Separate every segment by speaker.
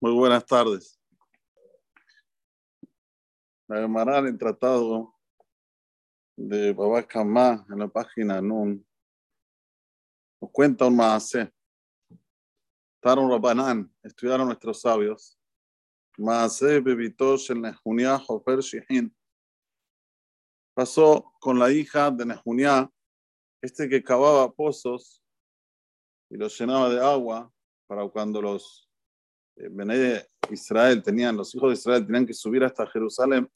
Speaker 1: Muy buenas tardes. La Gemara en tratado de Babá Kamá en la página Nun nos cuenta un maase. Taron Rabanán, estudiaron nuestros sabios. Maase bebitosh el Nehunia Hofer Shihin. Pasó con la hija de Nehunia, este que cavaba pozos y los llenaba de agua para cuando los eh, Israel tenían, los hijos de Israel tenían que subir hasta Jerusalén,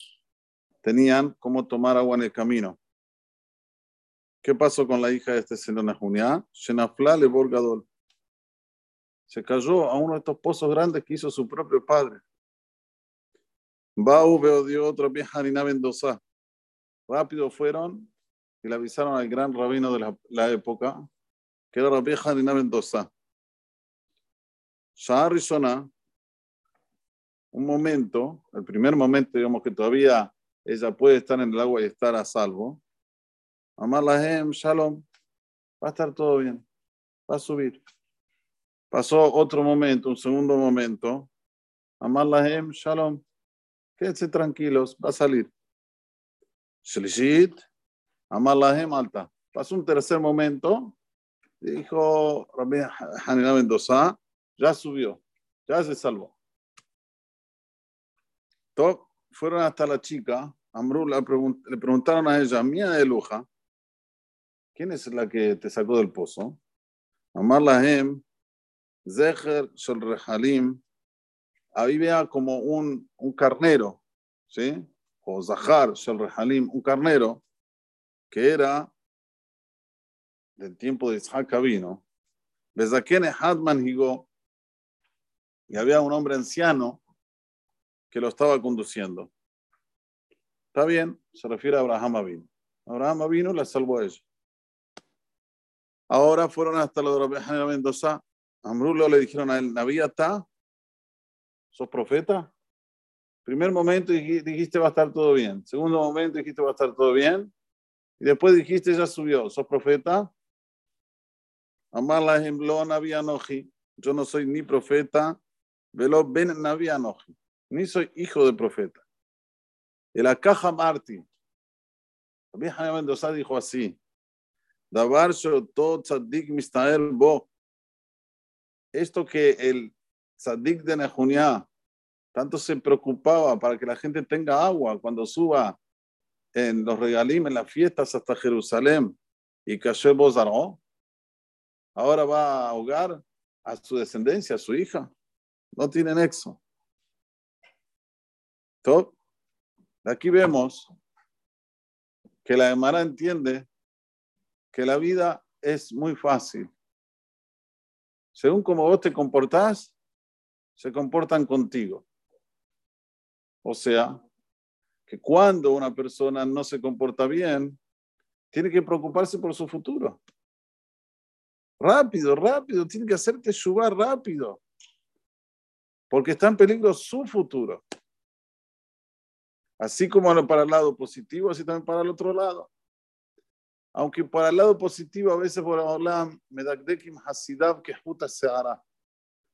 Speaker 1: tenían cómo tomar agua en el camino. ¿Qué pasó con la hija de este señor Nehunia? Shenafla le Borgadol. Se cayó a uno de estos pozos grandes que hizo su propio padre. Bau dio otra vieja Harina Mendoza. Rápido fueron y le avisaron al gran rabino de la, época, que era vieja Harina Mendoza. Shah un momento, el primer momento, digamos que todavía ella puede estar en el agua y estar a salvo. Amar Lahem, Shalom, va a estar todo bien, va a subir. Pasó otro momento, un segundo momento. Amar Lahem, Shalom, quédense tranquilos, va a salir. Shlishit, Amar Lahem, alta. Pasó un tercer momento, dijo Rabbi Hanina Mendoza, ya subió, ya se salvó. fueron hasta la chica, Amru le preguntaron a ella, mía de Luja, ¿quién es la que te sacó del pozo? Amar Lahem, Zeher Shel Rehalim, vea como un, un carnero, ¿sí? O Zahar Shel Rehalim, un carnero que era del tiempo de Isaac vino. Bezakene Hadman Higo, y había un hombre anciano que lo estaba conduciendo. Está bien, se refiere a Abraham vino. Abraham vino, la salvó a ella. Ahora fueron hasta la de Rabbi Mendoza. Amrulo le dijeron a él, ¿Naví está? ¿Sos profeta? Primer momento dijiste va a estar todo bien. Segundo momento dijiste va a estar todo bien. Y después dijiste ya subió. ¿Sos profeta? Amar la Yo no soy ni profeta. Velo ben Navianoji ni soy hijo de profeta. El Akaja Marti, también Jaime Mendoza dijo así, Davar todo tzaddik mistael bo. Esto que el tzaddik de Nejunia tanto se preocupaba para que la gente tenga agua cuando suba en los regalim, en las fiestas hasta Jerusalén, y cayó Bozaró, ahora va a ahogar a su descendencia, a su hija. No tiene nexo. Aquí vemos que la Emara entiende que la vida es muy fácil. Según como vos te comportás, se comportan contigo. O sea, que cuando una persona no se comporta bien, tiene que preocuparse por su futuro. Rápido, rápido, tiene que hacerte subir rápido. Porque está en peligro su futuro. Así como para el lado positivo, así también para el otro lado. Aunque para el lado positivo, a veces por Olam, Medagdekim Hasidav que puta se hará.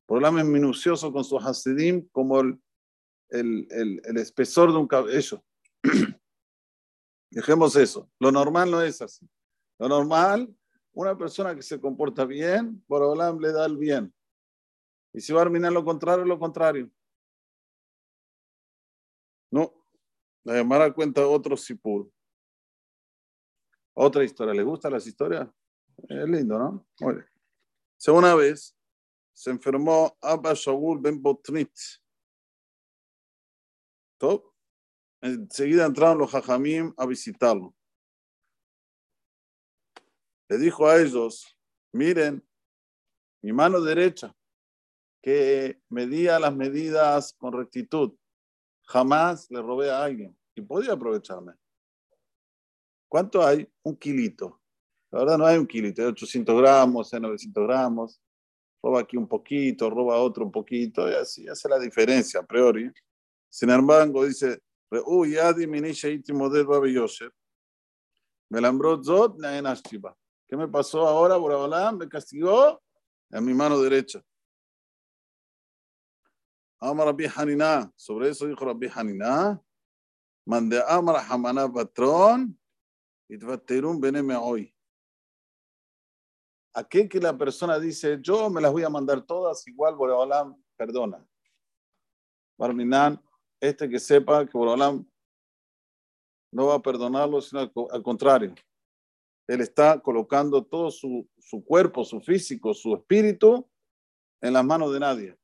Speaker 1: Por Olam es minucioso con su Hasidim como el, el, el, el espesor de un cabello. Dejemos eso. Lo normal no es así. Lo normal, una persona que se comporta bien, por Olam le da el bien. Y si va a terminar lo contrario, lo contrario. No, la Gemara cuenta otro sipur. Otra historia. ¿Le gustan las historias? Es lindo, ¿no? Bien. una vez se enfermó Abba Shaul ben Botnit. ¿Top? Enseguida entraron los hajamim a visitarlo. Le dijo a ellos, miren, mi mano derecha, que medía las medidas con rectitud, Jamás le robé a alguien y podía aprovecharme. ¿Cuánto hay? Un kilito. La verdad no hay un kilito, hay 800 gramos, hay 900 gramos. Roba aquí un poquito, roba otro un poquito, y así hace la diferencia a priori. Sin embargo, dice, uy, ya diminisce íntimo del Babi Yosef. Me lambró Zot, ¿Qué me pasó ahora, Boraholam? Me castigó en mi mano derecha. Amar Rabbi Hanina. Sobre eso dijo Rabbi Hanina. Mande Amar Hamana patrón. Y beneme hoy. Aquel que la persona dice, yo me las voy a mandar todas, igual Boraholam perdona. Barminan, este que sepa que Boraholam no va a perdonarlo, sino al contrario. Él está colocando todo su, su cuerpo, su físico, su espíritu en las manos de nadie.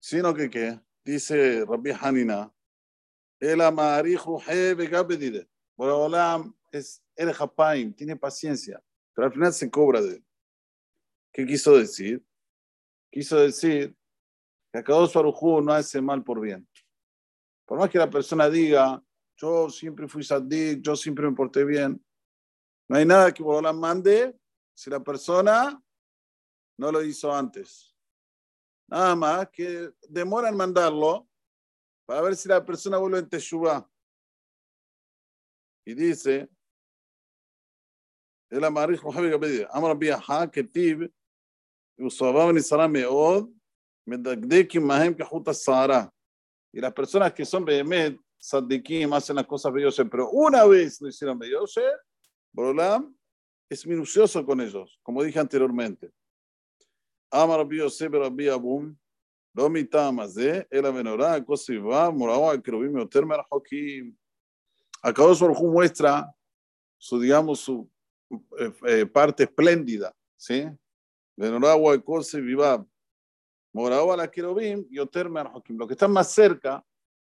Speaker 1: Sino que, ¿qué? Dice Rabbi Hanina, el Boraholam es el japaim, tiene paciencia, pero al final se cobra de él. ¿Qué quiso decir? Quiso decir que Akadosh Baruj no hace mal por bien. Por más que la persona diga, yo siempre fui sadik, yo siempre me porté bien, no hay nada que la mande si la persona no lo hizo antes. Nada más que demora en mandarlo para ver si la persona vuelve en Teshuvah. Y dice, el amarich Mohamed Gabedi, Amar Biaha, Ketib, Usabab Nisara Meod, Medagdekim Mahem Kahuta Sahara. Y las personas que son Behemet, Sadikim hacen las cosas Beyoser, pero una vez lo hicieron Beyoser, Borolam es minucioso con ellos, como dije anteriormente. Amar Beyoser, Rabbi Abum, lo mitamas de el amenorá, Kosiba, Morawa, Kerubim, Otermer, Hokim. Acabó su muestra su, digamos, su eh, eh, parte espléndida, ¿sí? Venoragua, Kosiba, Morawa, la Kerubim y Otermer, Hokim. Los que están más cerca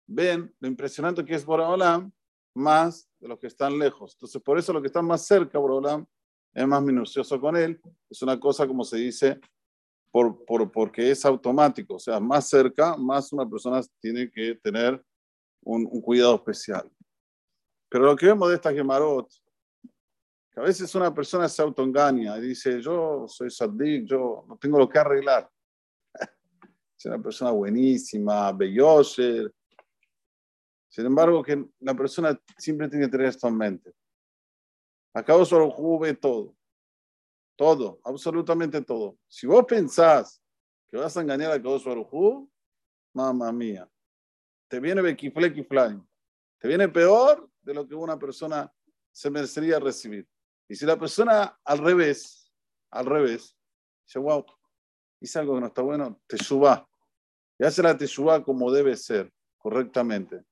Speaker 1: ven lo impresionante que es Boraolam más de los que están lejos. Entonces, por eso los que están más cerca, Boraolam es más minucioso con él. Es una cosa, como se dice, por, por, porque es automático. O sea, más cerca, más una persona tiene que tener un, cuidado especial. Pero lo que vemos de esta Gemarot, que a veces una persona se autoengaña y dice, yo soy sadik, yo no tengo lo que arreglar es una persona buenísima, belloser. Sin embargo, que la persona siempre tiene que tener esto en mente. Acabo solo ve todo. Todo, absolutamente todo. Si vos pensás que vas a engañar a Kadosh Baruj mamá mía, te viene Bekifle Fly. Te viene peor de lo que una persona se merecería recibir. Y si la persona al revés, al revés, dice, wow, hice algo que no está bueno, te suba y hace la teshuva como debe ser, correctamente.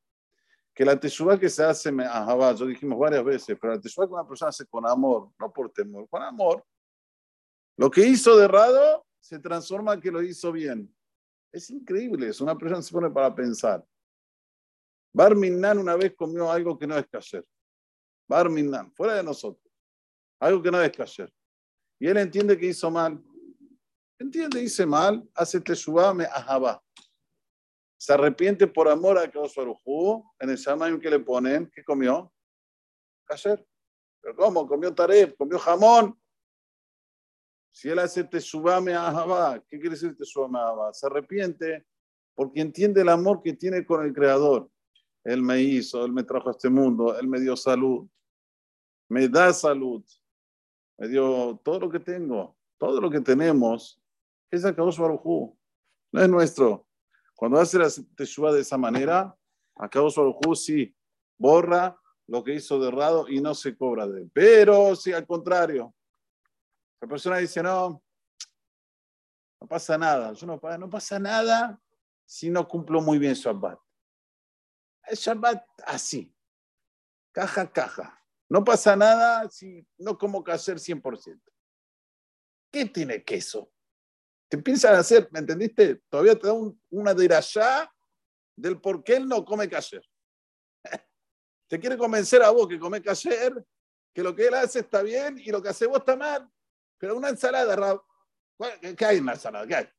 Speaker 1: Que la teshuva que se hace, ajá, yo dijimos varias veces, pero la teshuva que una persona hace con amor, no por temor, con amor, lo que hizo de errado se transforma en que lo hizo bien. Es increíble, es una persona se pone para pensar. Barminan una vez comió algo que no es kasher. Barminan, fuera de nosotros. Algo que no es kasher. Y él entiende que hizo mal. Entiende, dice mal, hace teshuva me ajaba se arrepiente por amor a Kadosh en el Shamayim que le ponen, ¿qué comió? Kasher. ¿Pero cómo? Comió taref, comió jamón. Si él hace tesubame ahaba, ¿qué quiere decir tesubame ahaba? Se arrepiente porque entiende el amor que tiene con el Creador. Él me hizo, Él me trajo a este mundo, Él me dio salud, me da salud, me dio todo lo que tengo, todo lo que tenemos, es a Kadosh no es nuestro. Cuando hace la teshuva de esa manera, acabo Baruj sí borra lo que hizo de errado y no se cobra de él. Pero si al contrario, la persona dice, no, no pasa nada, yo no, no pasa nada si no cumplo muy bien Shabbat. Es Shabbat así, caja, caja. No pasa nada si no como hacer 100%. ¿Qué tiene queso? Te piensan hacer, ¿me entendiste? Todavía te da una dirayá del por qué él no come kasher. te quiere convencer a vos que come kasher, que lo que él hace está bien y lo que hace vos está mal. Pero una ensalada, ¿qué hay en la ensalada? ¿Qué hay?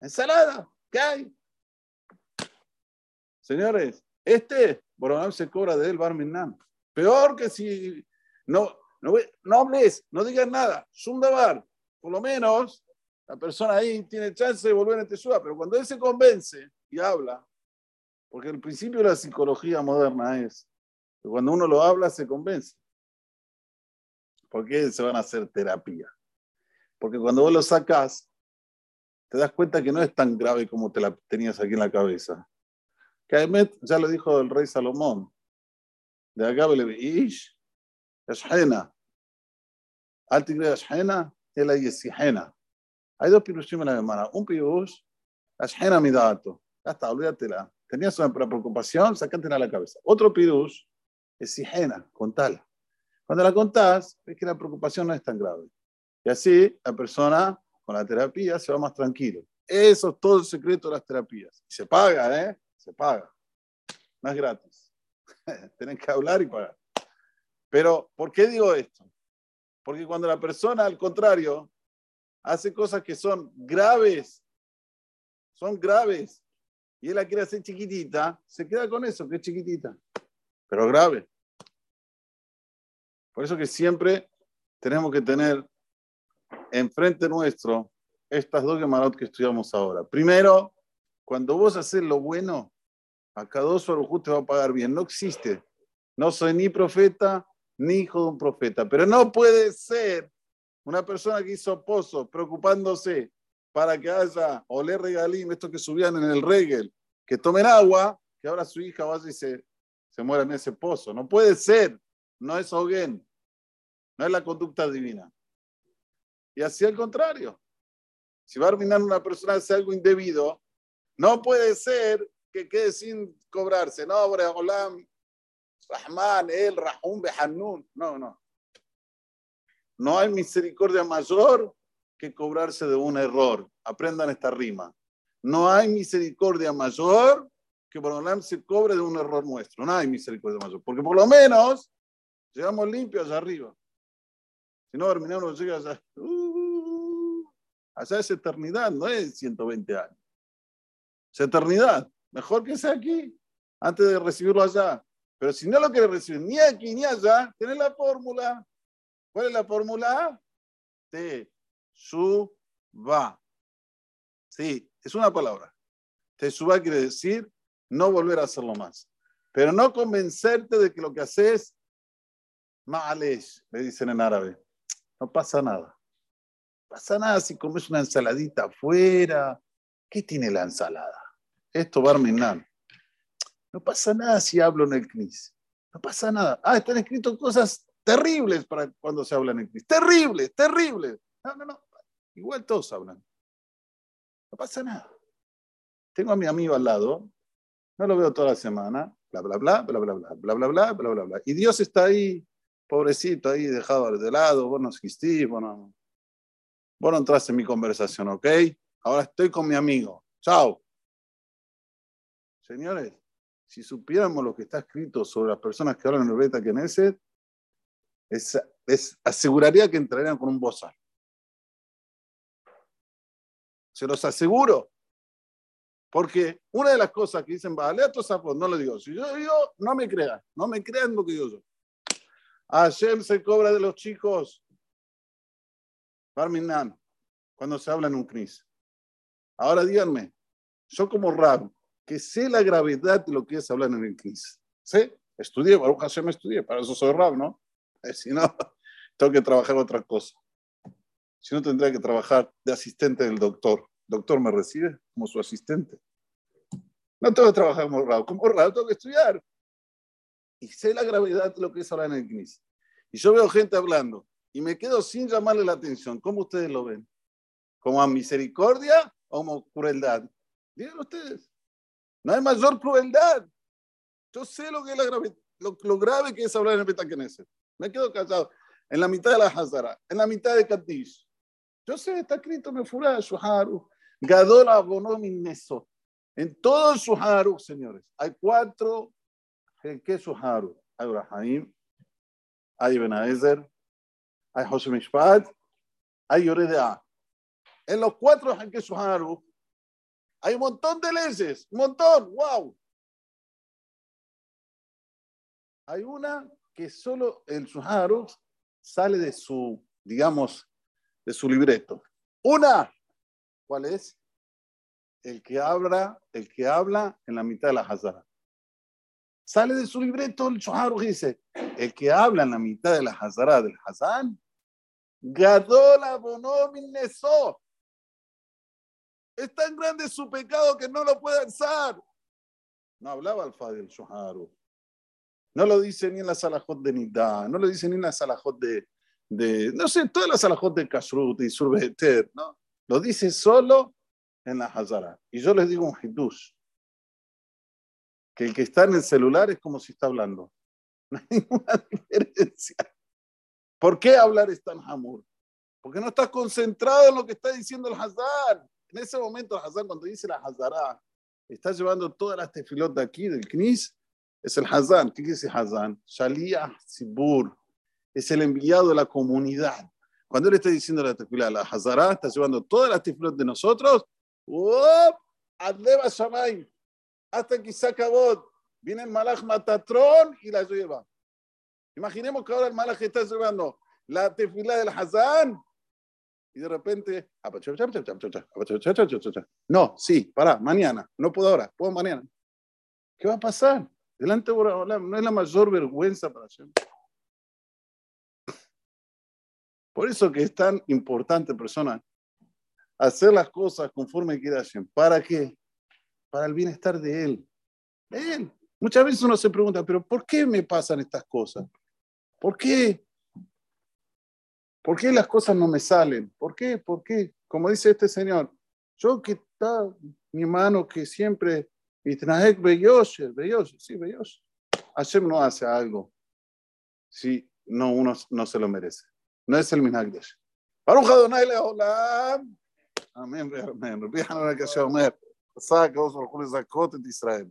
Speaker 1: ¿Ensalada? ¿Qué hay? Señores, este Boronam se cobra de él, Barminan. Peor que si no, no, no hables, no digas nada. Sundabar, por lo menos la persona ahí tiene chance de volver a Teshua, pero cuando él se convence y habla, porque el principio de la psicología moderna es, Cuando uno lo habla, se convence. ¿Por qué se van a hacer terapia? Porque cuando vos lo sacas, te das cuenta que no es tan grave como te la tenías aquí en la cabeza. Que ya lo dijo el rey Salomón. De acá le ish, Ashena. Al tigre Ashena, el Yesihena. Hay dos pirushim en la hermana. Un pirush, Ashena mi dato. Ya está, olvídatela. Tenías una preocupación, sacátela a la cabeza. Otro pirush es Sihena, contala. Cuando la contás, ves que la preocupación no es tan grave. Y así la persona con la terapia se va más tranquilo. Eso es todo el secreto de las terapias. Y se paga, ¿eh? Se paga. No es gratis. Tienen que hablar y pagar. Pero, ¿por qué digo esto? Porque cuando la persona, al contrario, hace cosas que son graves, son graves, y él la quiere hacer chiquitita, se queda con eso, que es chiquitita, pero grave. Por eso que siempre tenemos que tener enfrente nuestro estas dos gemarot que estudiamos ahora. Primero, cuando vos haces lo bueno, a cada dos te va a pagar bien. No existe. No soy ni profeta ni hijo de un profeta. Pero no puede ser una persona que hizo pozos preocupándose para que haya olé regalín, estos que subían en el regel, que tomen agua, que ahora su hija vaya y se, se muera en ese pozo. No puede ser. No es hoguén. No es la conducta divina. Y así al contrario. Si va a arruinar una persona hace algo indebido, no puede ser que quede sin cobrarse. No, Olam, Rahman, El, Rahum, Behannun. No, no. No hay misericordia mayor que cobrarse de un error. Aprendan esta rima. No hay misericordia mayor que Olam se cobre de un error nuestro. No hay misericordia mayor. Porque por lo menos llegamos limpios allá arriba. Si no, terminamos llega allá. Uh, allá es eternidad, no es 120 años. Es eternidad. Mejor que sea aquí, antes de recibirlo allá. Pero si no lo quieres recibir ni aquí ni allá, tienes la fórmula. ¿Cuál es la fórmula? Te suba. Sí, es una palabra. Te suba quiere decir no volver a hacerlo más. Pero no convencerte de que lo que haces, males, le dicen en árabe. No pasa nada. No pasa nada si comes una ensaladita afuera. ¿Qué tiene la ensalada? Esto, Barminan. No pasa nada si hablo en el CNIS. No pasa nada. Ah, están escritas cosas terribles para cuando se habla en el CNIS. Terribles, terribles. No, no, no. Igual todos hablan. No pasa nada. Tengo a mi amigo al lado. No lo veo toda la semana. Bla, bla, bla, bla, bla, bla, bla, bla, bla, bla, bla, bla. Y Dios está ahí pobrecito ahí dejado de lado, vos no existís, vos no, vos no entraste en mi conversación, ¿ok? Ahora estoy con mi amigo. Chao. Señores, si supiéramos lo que está escrito sobre las personas que hablan en el Beta Knesset, es, aseguraría que entrarían con un bozal. Se los aseguro. Porque una de las cosas que dicen, vale, no lo digo. Si yo digo, no me crean, no me crean lo que digo yo. Hashem se cobra de los chicos. Barminan, cuando se habla en un CNIS. Ahora díganme, yo como rab, que sé la gravedad de lo que es hablar en el CNIS. ¿Sí? Estudié, Baruch Hashem estudié, para eso soy rab, ¿no? Eh, si no, tengo que trabajar otra cosa. Si no, tendría que trabajar de asistente del doctor. doctor me recibe como su asistente. No tengo que trabajar como rab, como rab tengo que estudiar y sé la gravedad de lo que es hablar en el CNIS. Y yo veo gente hablando y me quedo sin llamarle la atención. ¿Cómo ustedes lo ven? ¿Como a misericordia o como crueldad? Díganlo ustedes. No hay mayor crueldad. Yo sé lo que es la grave, lo, grave que es hablar en el Betakeneset. Me quedo callado. En la mitad de la Hazara, en la mitad de Katish. Yo sé, está escrito en Fura, Shuharu, Gadola, Bonomi, Neso. En todo el Shuharu, señores, hay cuatro ¿Qué es Suharu? Hay Urahaim, hay Benaezer, hay José Mishpat, hay Yoredea. En los cuatro que Suharu hay un montón de leyes, un montón, wow. Hay una que solo el Suharu sale de su, digamos, de su libreto. Una, ¿cuál es? El que habla, el que habla en la mitad de la Hazara Sale de su libreto el Shohar y dice, el que habla en la mitad de la Hazara del Hazán, Gadola. Es tan grande su pecado que no lo puede alzar. No hablaba al Fadil Shoharu. No lo dice ni en la Salahot de Nidá, no lo dice ni en la Salahot de, de no sé, todas las Salahot de Kashrut y Surbeter, ¿no? Lo dice solo en la Hazara. Y yo les digo un hidush, que el que está en el celular es como si está hablando. No hay ninguna diferencia. ¿Por qué hablar es tan hamur? Porque no estás concentrado en lo que está diciendo el Hazar. En ese momento Hazar, cuando dice la Hazara, está llevando todas las tefilotas de aquí, del Knis, es el Hazan. ¿Qué quiere decir Hazan? Shaliyah Sibur. Es el enviado de la comunidad. Cuando él está diciendo la tefilá, la Hazara está llevando todas las tefilot de nosotros, Adleva Shamay, hasta que acabó. Viene el Malach Matatrón y la lleva. Imaginemos que ahora el Malach está llevando la tefilá del Hazan y de repente, no, sí, para, mañana, no puedo ahora, puedo mañana. ¿Qué va a pasar? Delante de no es la mayor vergüenza para Hashem. Por eso que es tan importante, persona, hacer las cosas conforme. ¿Para qué? Para el bienestar de él. él. Muchas veces uno se pregunta, pero ¿por qué me pasan estas cosas? ¿Por qué? ¿Por qué las cosas no me salen? ¿Por qué? ¿Por qué? Como dice este señor, yo que está mi mano que siempre, Itnaek Beyoshe, Beyoshe, sí, Beyoshe. Hashem no hace algo si no uno no se lo merece. No es el Minagdesh. Baruch Adonai Leolam. Amén, amén. Rabbi Hanan HaKasher Omer, עשה הקדוש ברוך הוא לזכות את ישראל.